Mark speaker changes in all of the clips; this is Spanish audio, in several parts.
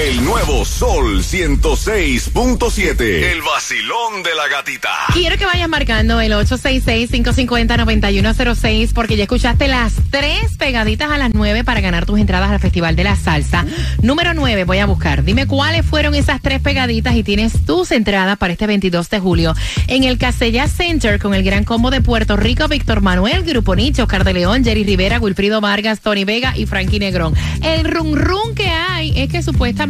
Speaker 1: El nuevo Sol 106.7. El vacilón de la gatita.
Speaker 2: Quiero que vayas marcando el 866-550-9106 porque ya escuchaste las tres pegaditas a las nueve para ganar tus entradas al Festival de la Salsa. Número 9, voy a buscar. Dime cuáles fueron esas tres pegaditas y tienes tus entradas para este 22 de julio en el Casella Center con el gran combo de Puerto Rico, Víctor Manuel, Grupo Nicho, Oscar de León, Jerry Rivera, Wilfrido Vargas, Tony Vega y Frankie Negrón. El rum rum que hay es que supuestamente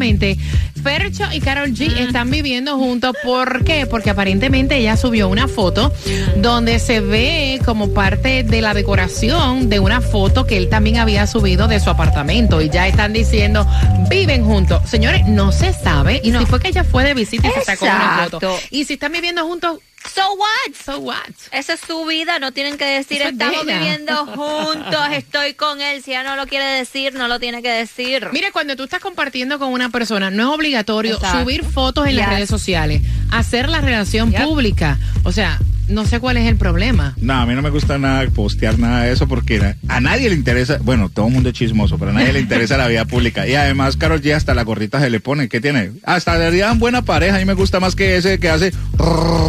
Speaker 2: Fercho y Carol G están viviendo juntos. ¿Por qué? Porque aparentemente ella subió una foto donde se ve como parte de la decoración de una foto que él también había subido de su apartamento. Y ya están diciendo, viven juntos. Señores, no se sabe. Y si fue que ella fue de visita y se sacó una foto. Y si están viviendo juntos,
Speaker 3: So what?
Speaker 2: so what?
Speaker 3: Esa es su vida, no tienen que decir
Speaker 2: Eso
Speaker 3: estamos
Speaker 2: ella".
Speaker 3: viviendo juntos, estoy con él. Si ella no lo quiere decir, no lo tiene que decir.
Speaker 2: Mire, cuando tú estás compartiendo con una persona, no es obligatorio
Speaker 3: Exacto.
Speaker 2: subir fotos en las redes sociales, hacer la relación pública. O sea, no sé cuál es el problema.
Speaker 4: No, a mí no me gusta nada postear nada de eso porque a nadie le interesa, bueno, todo el mundo es chismoso, pero a nadie le interesa la vida pública. Y además, Carol G hasta la gorrita se le pone. ¿Qué tiene? Hasta le harían buena pareja. A mí me gusta más que ese que hace.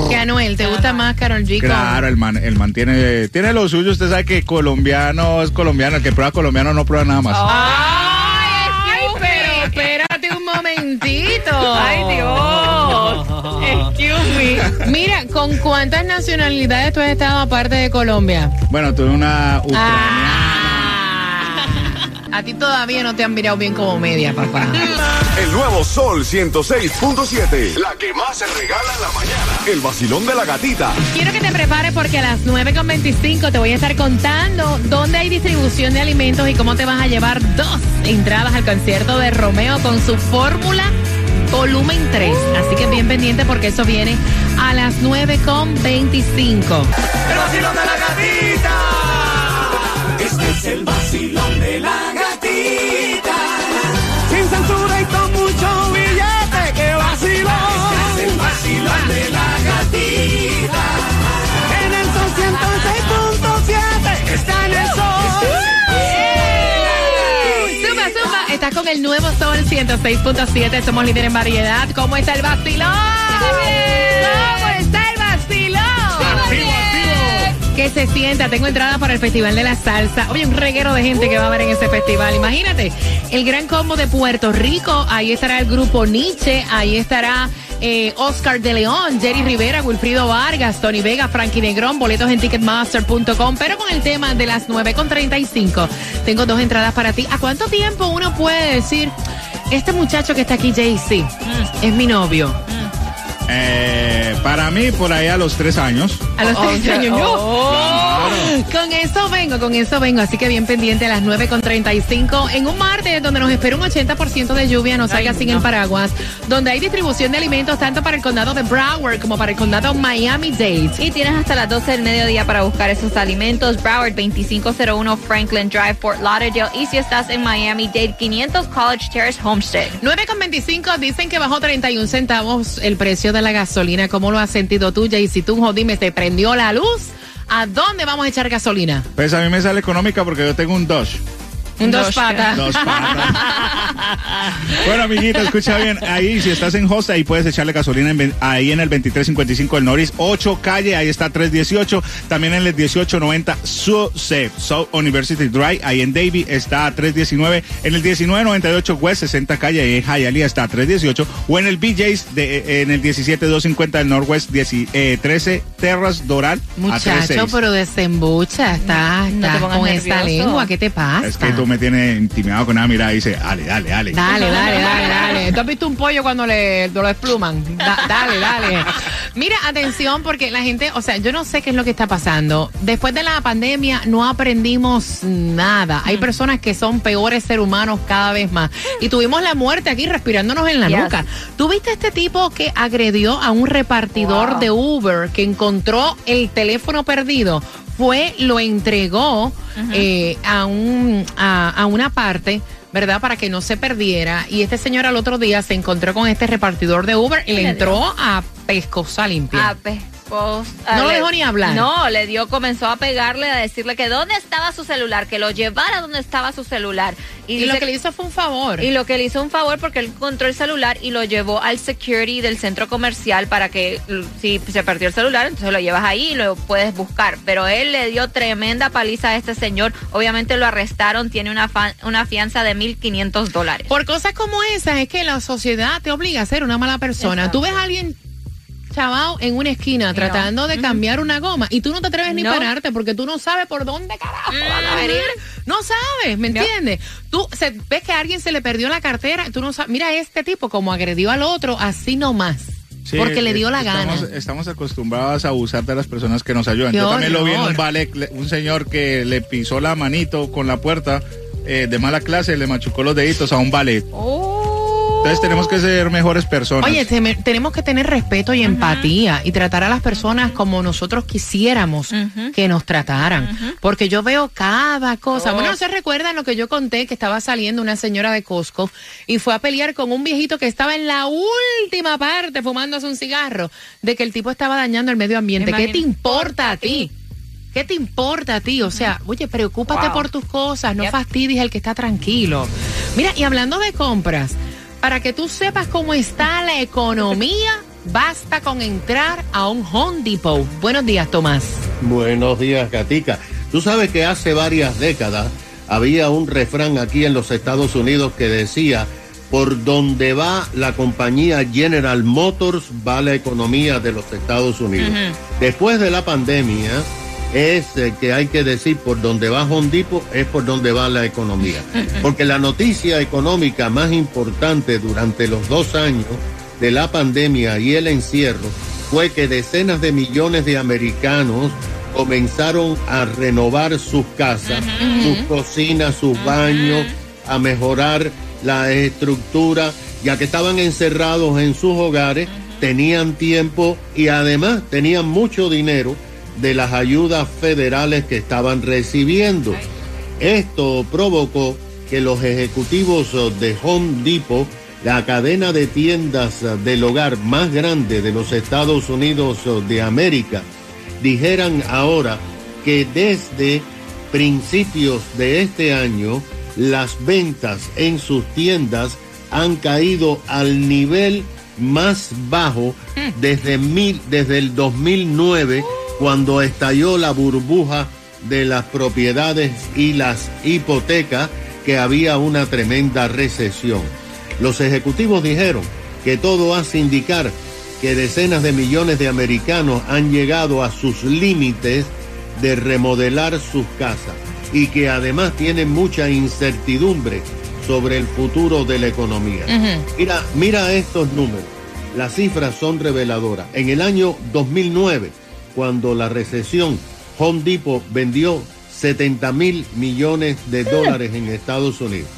Speaker 2: Que Anuel, ¿te gusta más Carol G?
Speaker 4: Claro, el man, el man tiene, tiene lo suyo. Usted sabe que colombiano es colombiano. El que prueba colombiano no prueba nada más.
Speaker 2: Ay, pero espérate un momentito.
Speaker 3: Ay, Dios.
Speaker 2: Excuse me. Mira, ¿con cuántas nacionalidades tú has estado aparte de Colombia?
Speaker 4: Bueno, tuve una ucraniana.
Speaker 2: Ah. A ti todavía no te han mirado bien como media, papá.
Speaker 1: El nuevo Sol 106.7. La que más se regala en la mañana. El vacilón de la gatita.
Speaker 2: Quiero que te prepares porque a las 9.25 te voy a estar contando dónde hay distribución de alimentos y cómo te vas a llevar dos entradas al concierto de Romeo con su fórmula volumen 3. Así que bien pendiente porque eso viene a las 9.25.
Speaker 1: El vacilón de la gatita. Este es el vacilón
Speaker 5: con
Speaker 1: el
Speaker 2: nuevo Sol 106.7. Somos líder en variedad. ¿Cómo está el vacilón? ¿Cómo está el vacilón? Que se sienta, tengo entrada para el Festival de la Salsa. Oye, un reguero de gente que va a ver en ese festival. Imagínate, el gran combo de Puerto Rico. Ahí estará el grupo Nietzsche. Ahí estará eh, Oscar de León, Jerry Rivera, Wilfrido Vargas, Tony Vega, Frankie Negrón. Boletos en ticketmaster.com. Pero con el tema de las 9.35, tengo dos entradas para ti. ¿A cuánto tiempo uno puede decir, este muchacho que está aquí, JC, es mi novio?
Speaker 4: Eh, para mí, por ahí a los tres años.
Speaker 2: A los
Speaker 3: Oh,
Speaker 2: 30 años yo. Con eso vengo, con eso vengo. Así que bien pendiente a las 9.35 en un martes donde nos espera un 80% de lluvia, no salga sin el paraguas, donde hay distribución de alimentos tanto para el condado de Broward como para el condado Miami-Dade.
Speaker 3: Y tienes hasta las 12 del mediodía para buscar esos alimentos. Broward 2501 Franklin Drive, Fort Lauderdale. Y si estás en Miami Dade, 500 College Terrace Homestead.
Speaker 2: 9.25 dicen que bajó 31 centavos el precio de la gasolina. ¿Cómo lo has sentido tú, y Si tú, dime, ¿te prendió la luz? ¿A dónde vamos a echar gasolina?
Speaker 4: Pues a mí me sale económica porque yo tengo un Dodge.
Speaker 2: Un dos
Speaker 3: Doshka.
Speaker 2: patas.
Speaker 4: Dos patas. bueno, amiguita, escucha bien. Ahí, si estás en Hosta, ahí puedes echarle gasolina en ahí en el 2355 del Norris 8 calle, ahí está 318. También en el 1890 South South University Drive, ahí en Davie está 319. En el 1998 West 60 calle, ahí en Hialeah está 318. O en el BJ's de, eh, en el 17250 del Northwest 10, eh, 13 Terras Doral a
Speaker 2: Muchacho,
Speaker 4: 36.
Speaker 2: pero desembucha, está,
Speaker 3: No
Speaker 2: está
Speaker 3: pongas
Speaker 2: con
Speaker 3: nervioso.
Speaker 2: lengua, ¿qué te pasa?
Speaker 4: Es que tú me tienes intimidado con una mirada y dice, dale, dale, dale.
Speaker 2: Dale, dale, dale, dale. ¿Tú has visto un pollo cuando le, lo despluman? Da- dale, dale. Mira, atención, porque la gente, o sea, yo no sé qué es lo que está pasando. Después de la pandemia no aprendimos nada. Hay personas que son peores seres humanos cada vez más. Y tuvimos la muerte aquí respirándonos en la
Speaker 3: Yes.
Speaker 2: nuca. ¿Tú viste este tipo que agredió a un repartidor
Speaker 3: Wow.
Speaker 2: de Uber que encontró el teléfono perdido? Fue, lo entregó eh, a, un, a, a una parte. ¿Verdad? Para que no se perdiera. Y este señor al otro día se encontró con este repartidor de Uber y le entró a pescosa limpia.
Speaker 3: Ah, pues, pues,
Speaker 2: No lo
Speaker 3: le-
Speaker 2: dejó ni hablar.
Speaker 3: No, le dio, comenzó a pegarle, a decirle que dónde estaba su celular, que lo llevara donde estaba su celular.
Speaker 2: y
Speaker 3: dice
Speaker 2: lo que le hizo fue un favor.
Speaker 3: Y lo que le hizo un favor porque él encontró el celular y lo llevó al security del centro comercial para que si se perdió el celular, entonces lo llevas ahí y lo puedes buscar. Pero él le dio tremenda paliza a este señor. Obviamente lo arrestaron, tiene una, una fianza de 1.500 dólares.
Speaker 2: Por cosas como esas es que la sociedad te obliga a ser una mala persona.
Speaker 3: Exacto.
Speaker 2: Tú ves a alguien chavao en una esquina tratando de cambiar una goma y tú no te atreves ni
Speaker 3: No.
Speaker 2: pararte porque tú no sabes por dónde carajo van a
Speaker 3: Ujú.
Speaker 2: venir. No sabes, ¿me entiendes? Tú se, ves que a alguien se le perdió la cartera, tú no sabes. Mira este tipo como agredió al otro, así nomás.
Speaker 4: Sí,
Speaker 2: porque le dio la
Speaker 4: estamos,
Speaker 2: gana.
Speaker 4: Estamos acostumbrados a abusar de las personas que nos ayudan.
Speaker 2: Qué
Speaker 4: Yo también lo vi en un ballet, le- un señor que le pisó la manito con la puerta eh, de mala clase, le machucó los deditos a un ballet. Entonces tenemos que ser mejores personas.
Speaker 2: Oye, teme- tenemos que tener respeto y empatía y tratar a las personas como nosotros quisiéramos que nos trataran. Porque yo veo cada cosa.
Speaker 3: Oh.
Speaker 2: Bueno, ¿no se recuerdan lo que yo conté? Que estaba saliendo una señora de Costco y fue a pelear con un viejito que estaba en la última parte fumándose un cigarro de que el tipo estaba dañando el medio ambiente. ¿Qué te importa a ti? ¿Qué te importa a ti? O sea, oye, preocúpate
Speaker 3: Wow.
Speaker 2: por tus cosas, no
Speaker 3: Yep.
Speaker 2: fastidies al que está tranquilo. Mira, y hablando de compras, para que tú sepas cómo está la economía, basta con entrar a un Home Depot. Buenos días, Tomás.
Speaker 6: Buenos días, Katica. Tú sabes que hace varias décadas había un refrán aquí en los Estados Unidos que decía, por donde va la compañía General Motors va la economía de los Estados Unidos. Después de la pandemia, es eh, que hay que decir por donde va Home Depot es por donde va la economía. Porque la noticia económica más importante durante los dos años de la pandemia y el encierro fue que decenas de millones de americanos comenzaron a renovar sus casas, sus cocinas, sus baños, a mejorar la estructura, ya que estaban encerrados en sus hogares, tenían tiempo y además tenían mucho dinero de las ayudas federales que estaban recibiendo. Esto provocó que los ejecutivos de Home Depot, la cadena de tiendas del hogar más grande de los Estados Unidos de América, dijeran ahora que desde principios de este año las ventas en sus tiendas han caído al nivel más bajo desde, mil, desde el 2009 cuando estalló la burbuja de las propiedades y las hipotecas que había una tremenda recesión. Los ejecutivos dijeron que todo hace indicar que decenas de millones de americanos han llegado a sus límites de remodelar sus casas y que además tienen mucha incertidumbre sobre el futuro de la economía. Mira, mira estos números. Las cifras son reveladoras. En el año 2009, cuando la recesión, Home Depot vendió 70 mil millones de dólares en Estados Unidos.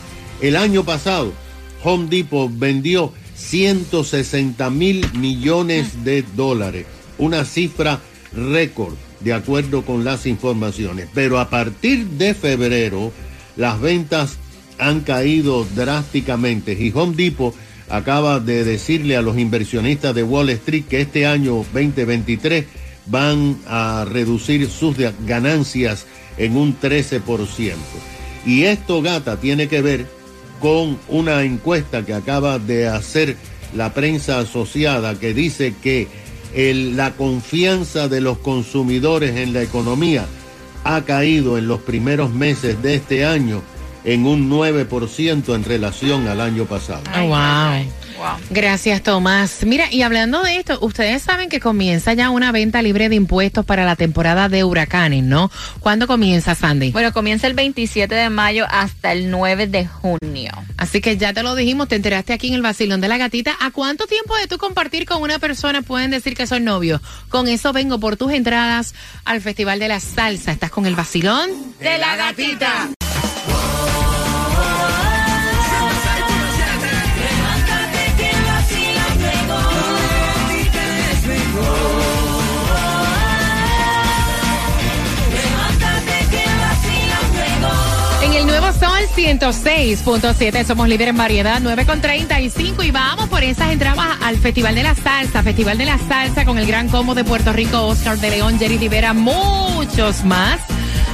Speaker 6: El año pasado, Home Depot vendió 160 mil millones de dólares, una cifra récord de acuerdo con las informaciones. Pero a partir de febrero, las ventas han caído drásticamente y Home Depot acaba de decirle a los inversionistas de Wall Street que este año 2023 van a reducir sus ganancias en un 13%. Y esto, gata, tiene que ver con una encuesta que acaba de hacer la prensa asociada que dice que la confianza de los consumidores en la economía ha caído en los primeros meses de este año en un 9% en relación al año pasado.
Speaker 2: Oh, wow. Gracias, Tomás. Mira, y hablando de esto, ustedes saben que comienza ya una venta libre de impuestos para la temporada de huracanes, ¿no? ¿Cuándo comienza, Sandy?
Speaker 3: Bueno, comienza el 27 de mayo hasta el 9 de junio.
Speaker 2: Así que ya te lo dijimos, te enteraste aquí en el vacilón de la gatita. ¿A cuánto tiempo de tú compartir con una persona pueden decir que son novios? Con eso vengo por tus entradas al Festival de la Salsa. ¿Estás con el vacilón?
Speaker 3: De la gatita.
Speaker 2: 106.7 somos líderes en variedad, 9 con 35 y vamos por esas entradas al Festival de la Salsa, Festival de la Salsa con el gran combo de Puerto Rico, Oscar de León, Jerry Rivera, muchos más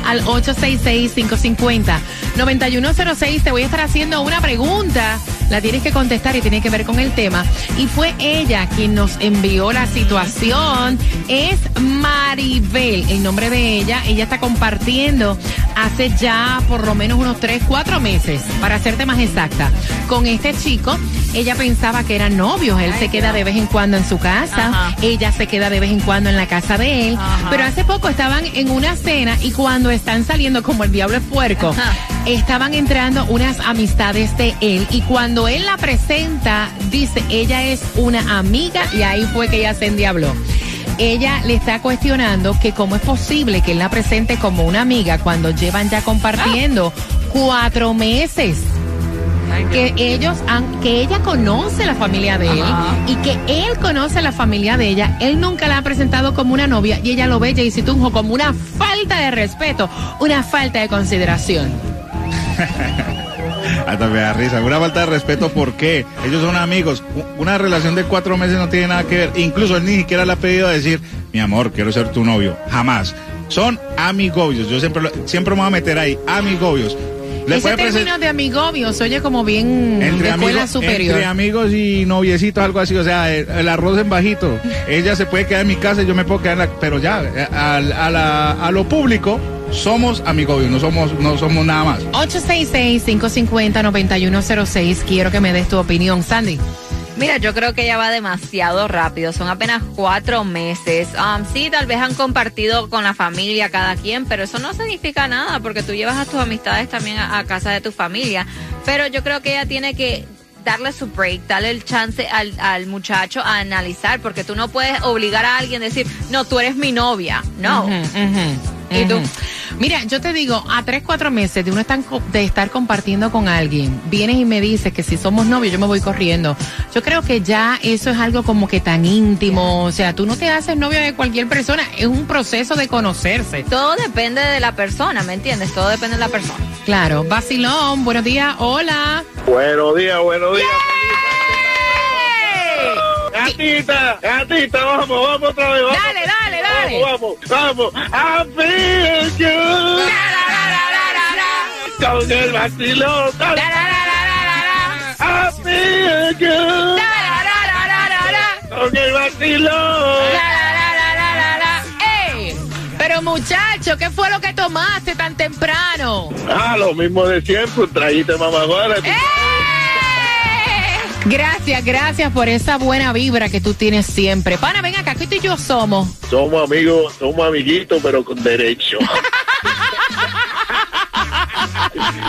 Speaker 2: al 866-550-9106. Te voy a estar haciendo una pregunta. La tienes que contestar y tiene que ver con el tema. Y fue ella quien nos envió la situación. Es Maribel, el nombre de ella. Ella está compartiendo hace ya por lo menos unos 3, 4 meses, para serte más exacta, con este chico. Ella pensaba que eran novios. Él se queda de vez en cuando en su casa.
Speaker 3: Ajá.
Speaker 2: Ella se queda de vez en cuando en la casa de él.
Speaker 3: Ajá.
Speaker 2: Pero hace poco estaban en una cena y cuando están saliendo como el diablo es puerco,
Speaker 3: Ajá.
Speaker 2: Estaban entrando unas amistades de él y cuando él la presenta, dice, ella es una amiga y ahí fue que ella se endiabló. Ella le está cuestionando que cómo es posible que él la presente como una amiga cuando llevan ya compartiendo cuatro meses que ellos han, que ella conoce la familia de él
Speaker 3: Ajá.
Speaker 2: y que él conoce la familia de ella, él nunca la ha presentado como una novia y ella lo ve, Jaycee Tunjo, como una falta de respeto, una falta de consideración.
Speaker 4: Hasta me da risa. Una falta de respeto, ¿por qué? Ellos son amigos. Una relación de cuatro meses no tiene nada que ver. Incluso él ni siquiera le ha pedido decir, mi amor, quiero ser tu novio. Jamás. Son amigobios. Yo siempre, lo- siempre me voy a meter ahí. Amigobios. Le
Speaker 2: Ese término de amigobios oye como bien de escuela
Speaker 4: amigos,
Speaker 2: superior.
Speaker 4: entre amigos y noviecitos, algo así. O sea, el, el arroz en bajito. Ella se puede quedar en mi casa y yo me puedo quedar en la. Pero ya, eh, a, la- a lo público, somos amigobios, no somos, no somos nada más.
Speaker 2: 866-550-9106. Quiero que me des tu opinión, Sandy.
Speaker 3: Mira, yo creo que ya va demasiado rápido. Son apenas cuatro meses. Um, sí, tal vez han compartido con la familia cada quien, pero eso no significa nada porque tú llevas a tus amistades también a, a casa de tu familia. Pero yo creo que ella tiene que darle su break, darle el chance al, al muchacho a analizar, porque tú no puedes obligar a alguien a decir, no, tú eres mi novia. No. ¿Y tú?
Speaker 2: Mira, yo te digo, a tres, cuatro meses de uno de estar compartiendo con alguien, vienes y me dices que si somos novios yo me voy corriendo. Yo creo que ya eso es algo como que tan íntimo, o sea, tú no te haces novio de cualquier persona, es un proceso de conocerse.
Speaker 3: Todo depende de la persona, ¿me entiendes? Todo depende de la persona.
Speaker 2: Claro, Basilón, buenos días, hola.
Speaker 7: Buenos días, buenos días. Gatita, gatita, vamos, vamos otra vez. Vamos,
Speaker 2: Dale, dale, dale.
Speaker 7: Vamos, vamos, vamos. Con el vacilón. I feel you. Con el vacilón.
Speaker 2: Pero muchacho, ¿qué fue lo que tomaste tan temprano?
Speaker 7: Ah, lo mismo de siempre, un traguito de mamaguara.
Speaker 2: ¡Eh! Gracias, gracias por esa buena vibra que tú tienes siempre. Pana, ven tú y yo somos.
Speaker 7: Somos amigos, somos amiguitos, pero con derecho.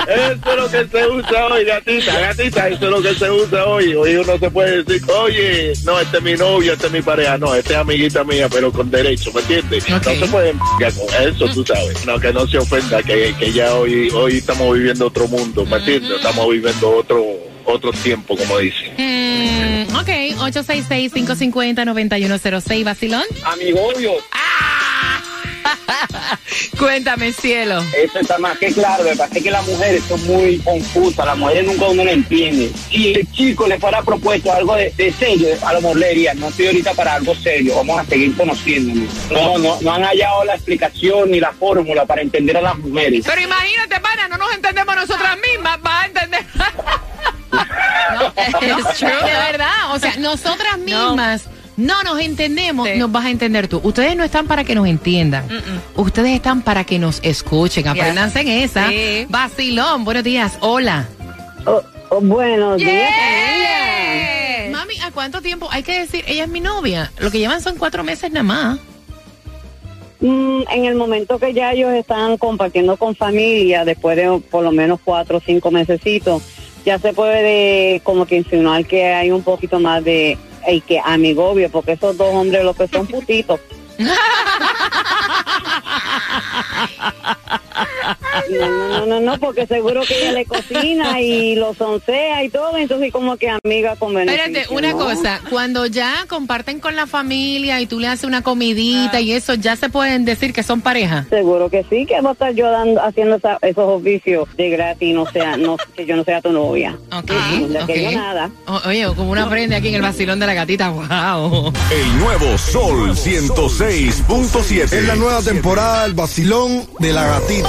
Speaker 7: Eso es lo que se usa hoy, gatita, gatita, eso es lo que se usa hoy. Hoy uno se puede decir, oye, no, este es mi novio, este es mi pareja, no, este es amiguita mía, pero con derecho, ¿me entiendes? No se puede con eso, tú sabes. No, que no se ofenda, que, que ya hoy, hoy estamos viviendo otro mundo, ¿me entiendes? Estamos viviendo otro, otro tiempo, como dicen.
Speaker 2: Mm, ok, 866-550-9106, Basilón.
Speaker 7: Amigobios.
Speaker 2: ¡Ah! Cuéntame, cielo.
Speaker 8: Eso está más que claro, me parece que las mujeres son muy confusas, las mujeres nunca uno lo entiende. Si el chico le fuera propuesto algo de, de serio, a lo mejor le diría, no estoy ahorita para algo serio, vamos a seguir conociéndonos. No, no, no han hallado la explicación ni la fórmula para entender a las mujeres.
Speaker 2: Pero imagínate, pana, no nos entendemos nosotras mismas, vas a entender. no, de verdad, o sea, nosotras mismas no nos entendemos,
Speaker 3: Sí.
Speaker 2: nos vas a entender tú. Ustedes no están para que nos entiendan. Ustedes están para que nos escuchen. Apréndanse en esa.
Speaker 3: Sí.
Speaker 2: Vacilón, buenos días. Hola.
Speaker 9: buenos días,
Speaker 3: Yeah.
Speaker 2: Mami, ¿a cuánto tiempo? Hay que decir, ella es mi novia. Lo que llevan son cuatro meses nada más.
Speaker 9: Mm, en el momento que ya ellos están compartiendo con familia, después de por lo menos cuatro o cinco mesecitos, ya se puede como que insinuar que hay un poquito más de y que amigobio, porque esos dos hombres lo que son putitos. No, no, no, no, no, porque seguro que ella le cocina y lo soncea y todo, entonces como que amiga con beneficio.
Speaker 2: Espérate, una
Speaker 9: ¿no?
Speaker 2: cosa. Cuando ya comparten con la familia y tú le haces una comidita y eso, ya se pueden decir que son pareja.
Speaker 9: Seguro que sí, que va a estar yo dando, haciendo esa- esos oficios de gratis, no sea, no, que yo no sea tu novia.
Speaker 2: Ok,
Speaker 9: De aquello
Speaker 2: ok.
Speaker 9: nada.
Speaker 2: O- oye, como una prende aquí en el vacilón de la gatita. Wow.
Speaker 10: El nuevo Sol 106.7.
Speaker 11: Es la nueva temporada del vacilón de la gatita.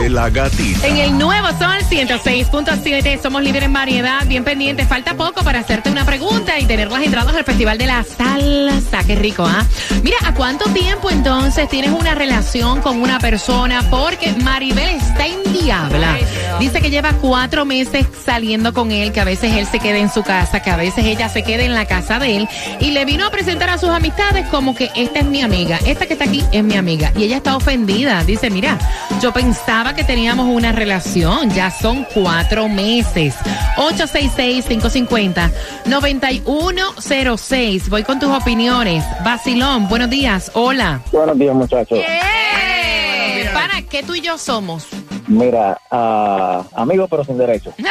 Speaker 10: de la gatita.
Speaker 2: En el nuevo Sol 106.7 somos líderes en variedad, bien pendientes. Falta poco para hacerte una pregunta y tener las entradas al Festival de la Salsa. Qué rico, ¿ah? Mira, ¿a cuánto tiempo entonces tienes una relación con una persona? Porque Maribel está en diabla. Dice que lleva cuatro meses saliendo con él, que a veces él se queda en su casa, que a veces ella se queda en la casa de él. Y le vino a presentar a sus amistades como que esta es mi amiga, esta que está aquí es mi amiga. Y ella está ofendida. Dice, mira, yo pensaba que teníamos una relación, ya son cuatro meses. 866-550-9106. Voy con tus opiniones. Basilón, buenos días. Hola.
Speaker 8: Buenos días, muchachos.
Speaker 2: Eh, Pana, ¿qué tú y yo somos?
Speaker 8: Mira, ah, amigos pero sin derecho.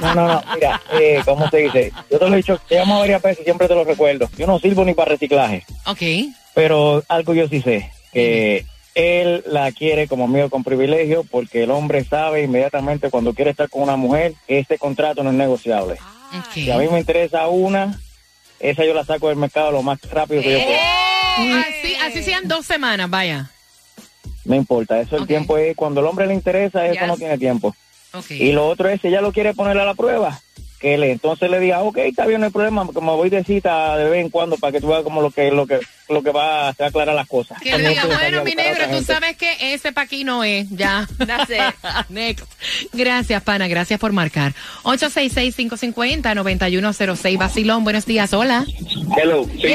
Speaker 8: No, no, no, mira, eh, ¿cómo se dice? Yo te lo he dicho, te llamo varias veces y siempre te lo recuerdo. Yo no sirvo ni para reciclaje,
Speaker 2: Ok.
Speaker 8: pero algo yo sí sé, que él la quiere como amigo con privilegio porque el hombre sabe inmediatamente cuando quiere estar con una mujer que este contrato no es negociable. Si a mí me interesa una, esa yo la saco del mercado lo más rápido que yo pueda.
Speaker 2: Así, así sean dos semanas, vaya.
Speaker 8: No importa, eso el tiempo es, cuando el hombre le interesa, eso
Speaker 3: Yes.
Speaker 8: no tiene tiempo. Y lo otro es, si ella lo quiere poner a la prueba, que le entonces le diga, ok, está bien, no hay problema, como voy de cita de vez en cuando para que tú veas como lo que lo que lo que va a aclarar las cosas.
Speaker 2: Que le diga, bueno, mi negro, tú
Speaker 8: gente.
Speaker 2: sabes que ese pa' aquí no es, ya.
Speaker 3: That's it.
Speaker 2: Next. Gracias, pana, gracias por marcar. 866-550-9106, Basilón, buenos días, hola.
Speaker 8: Hello, sí.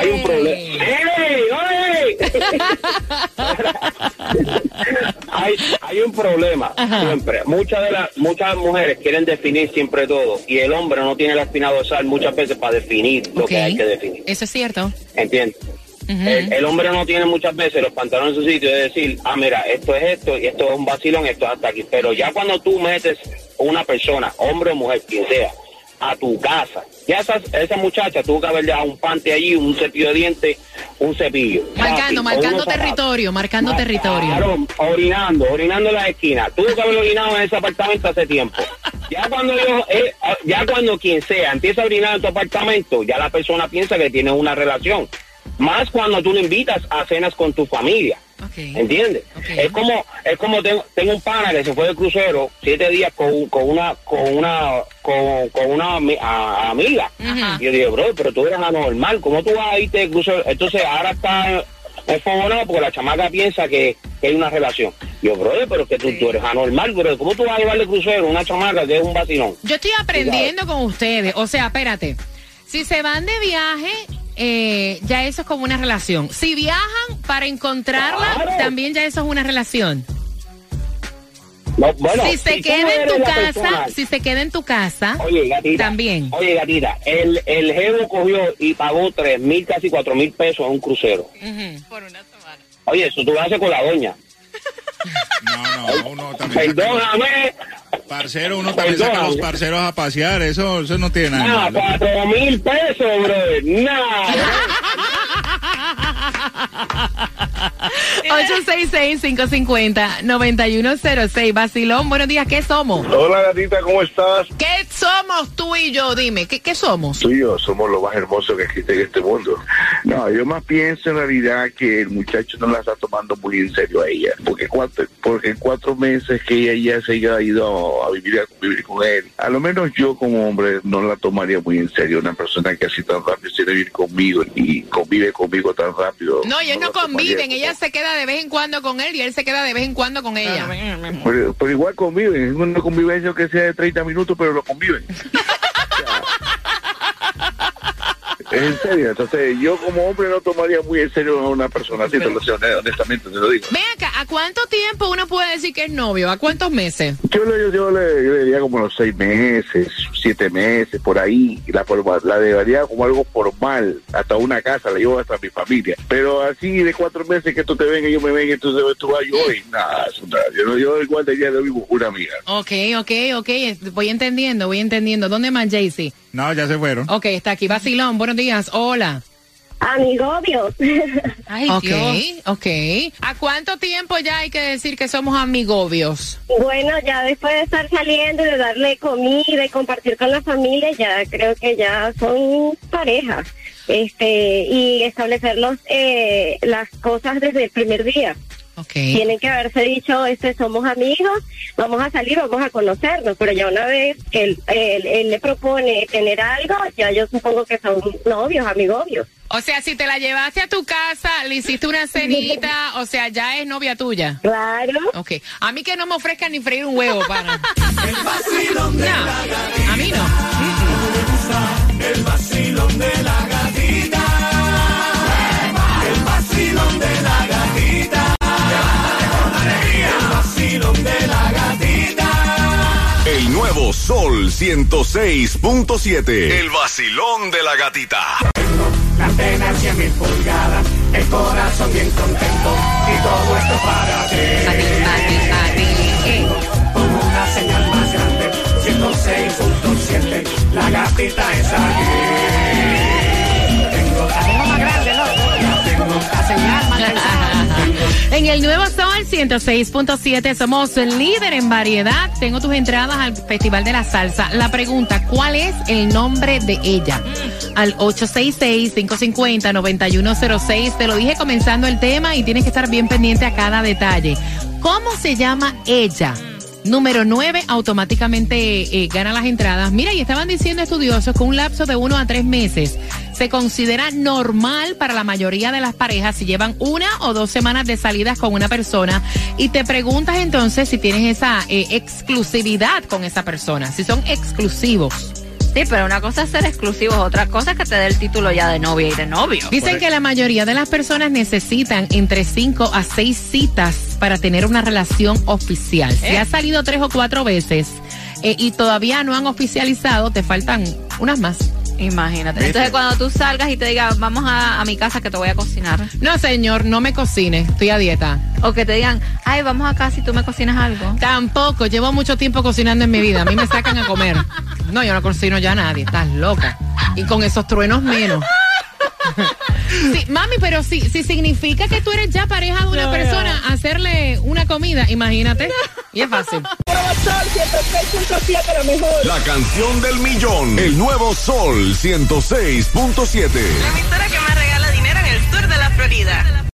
Speaker 8: Hay un problema. ¡Ey, oye! hay, hay un problema siempre. Muchas de las muchas mujeres quieren definir siempre todo y el hombre no tiene la espina dorsal muchas veces para definir lo que hay que definir.
Speaker 2: Eso es cierto.
Speaker 8: ¿Entiendes? El, el hombre no tiene muchas veces los pantalones en su sitio de decir, ah, mira, esto es esto y esto es un vacilón, esto es hasta aquí. Pero ya cuando tú metes una persona, hombre o mujer, quien sea, a tu casa, ya esa, esa muchacha tuvo que haber dejado un pante allí, un cepillo de dientes, un cepillo.
Speaker 2: Marcando, marcando
Speaker 8: zapatos.
Speaker 2: territorio, marcando
Speaker 8: Ma-
Speaker 2: territorio.
Speaker 8: Claro, orinando, orinando en la esquina. Tuvo que haber orinado en ese apartamento hace tiempo. Ya cuando yo, eh, ya cuando quien sea empieza a orinar en tu apartamento, ya la persona piensa que tiene una relación. Más cuando tú lo invitas a cenas con tu familia.
Speaker 2: Ok.
Speaker 8: ¿Entiendes? Es como, es como tengo, tengo un pana que se fue de crucero siete días con, con una, con una, con, con una a- amiga. Y yo dije, bro, pero tú eres anormal, ¿cómo tú vas a irte de crucero? Entonces ahora está enfogonado porque la chamaca piensa que, que hay una relación. Yo, bro, pero que tú, tú eres anormal, bro, ¿cómo tú vas a llevarle crucero a una chamaca que es un vacilón?
Speaker 2: Yo estoy aprendiendo con ustedes. O sea, espérate. Si se van de viaje, eh, ya eso es como una relación. Si viajan para encontrarla,
Speaker 8: Claro.
Speaker 2: también ya eso es una relación.
Speaker 8: No, bueno,
Speaker 2: si se queda en tu casa,
Speaker 8: persona-
Speaker 2: si se queda en tu casa,
Speaker 8: Oye, gatita.
Speaker 2: también.
Speaker 8: Oye, gatita, el, el jevo cogió y pagó tres mil, casi cuatro mil pesos en un crucero. Oye, eso tú lo haces con la doña.
Speaker 4: No, no, uno también.
Speaker 8: Perdóname.
Speaker 4: Parcero, uno también saca a los parceros a pasear. Eso, eso no tiene nada.
Speaker 8: Ah, cuatro mil pesos, bro. Nada.
Speaker 2: 866-550-9106. Basilón, buenos días, ¿qué somos?
Speaker 7: Hola gatita, ¿cómo estás?
Speaker 2: ¿Qué somos tú y yo? Dime, ¿qué, qué somos?
Speaker 7: Tú y yo somos lo más hermoso que existe en este mundo. No, yo más pienso en realidad que el muchacho no la está tomando muy en serio a ella. Porque cuatro, porque en cuatro meses que ella ya se haya ido a vivir, a vivir con él, a lo menos yo como hombre no la tomaría muy en serio. Una persona que así tan rápido quiere vivir conmigo y convive conmigo tan rápido.
Speaker 2: No, ellos no conviven, ella se queda de vez en cuando con él y él se queda de vez en cuando con ella.
Speaker 7: Pero, pero igual conviven, es una convivencia que sea de 30 minutos, pero lo conviven. Es en serio, entonces yo como hombre no tomaría muy en serio a una persona así, te lo sé, honestamente te lo digo.
Speaker 2: Ven acá, ¿a cuánto tiempo uno puede decir que es novio? ¿A cuántos meses?
Speaker 7: Yo le, yo, le, yo le diría como los seis meses, siete meses, por ahí, la, la debería como algo formal, hasta una casa, la llevo hasta mi familia. Pero así de cuatro meses que tú te venga, yo me venga, entonces tú vas yo hoy, nada. Yo, no- yo igual de vivo una amiga.
Speaker 2: Ok, ok, ok, voy entendiendo, voy entendiendo. ¿Dónde más, Jaycee?
Speaker 4: No, ya se fueron.
Speaker 2: Ok, está aquí. Basilón, buenos días, hola.
Speaker 12: Amigobios.
Speaker 2: Ay, ok, ok. ¿A cuánto tiempo ya hay que decir que somos amigobios?
Speaker 12: Bueno, ya después de estar saliendo y de darle comida y compartir con la familia, ya creo que ya son parejas. Este, y establecer los, eh, las cosas desde el primer día. Tienen que haberse dicho, este, somos amigos, vamos a salir, vamos a conocernos, pero ya una vez que él, él- él le propone tener algo, ya yo supongo que son novios, amigobios.
Speaker 2: O sea, si te la llevaste a tu casa, le hiciste una cenita, o sea, ya es novia tuya.
Speaker 12: Claro.
Speaker 2: Ok. A mí que no me ofrezcan ni freír un huevo, para.
Speaker 5: El vacilón de
Speaker 2: No,
Speaker 5: la gatita.
Speaker 2: a mí no.
Speaker 5: El vacilón de la gatita. Vacilón de la gatita. El
Speaker 10: nuevo Sol 106.7. El vacilón de la gatita.
Speaker 5: La antena 100 mil pulgadas. El corazón bien contento. Y todo esto para ti. Como una señal más grande. 106.7. La gatita es aquí. Tengo la tengo más grande, loco. Ya tengo la señal.
Speaker 2: En el Nuevo Sol 106.7 somos líder en variedad. Tengo tus entradas al Festival de la Salsa. La pregunta, ¿cuál es el nombre de ella? Al 866-550-9106. Te lo dije comenzando el tema y tienes que estar bien pendiente a cada detalle. ¿Cómo se llama ella? Número 9 automáticamente eh, gana las entradas. Mira, y estaban diciendo estudiosos que un lapso de uno a tres meses se considera normal para la mayoría de las parejas si llevan una o dos semanas de salidas con una persona y te preguntas entonces si tienes esa eh, exclusividad con esa persona, si son exclusivos.
Speaker 3: Sí, pero una cosa es ser exclusivos, otra cosa es que te dé el título ya de novia y de novio.
Speaker 2: Dicen que la mayoría de las personas necesitan entre cinco a seis citas para tener una relación oficial. Si
Speaker 3: ¿Eh?
Speaker 2: has salido tres o cuatro veces eh, y todavía no han oficializado, te faltan unas más.
Speaker 3: Imagínate. Entonces cuando tú salgas y te digan, vamos a, a mi casa que te voy a cocinar.
Speaker 2: No, señor, no me cocine, estoy a dieta.
Speaker 3: O que te digan, ay, vamos acá si tú me cocinas algo.
Speaker 2: Tampoco, llevo mucho tiempo cocinando en mi vida. A mí me sacan a comer. No, yo no cocino ya a nadie, estás loca. Y con esos truenos menos. Sí, mami, pero si, si significa que tú eres ya pareja de una
Speaker 5: No,
Speaker 2: persona, hacerle una comida, imagínate. Y es fácil.
Speaker 10: La canción del millón. El nuevo Sol 106.7.
Speaker 13: La emisora que más regala dinero en el sur de la Florida.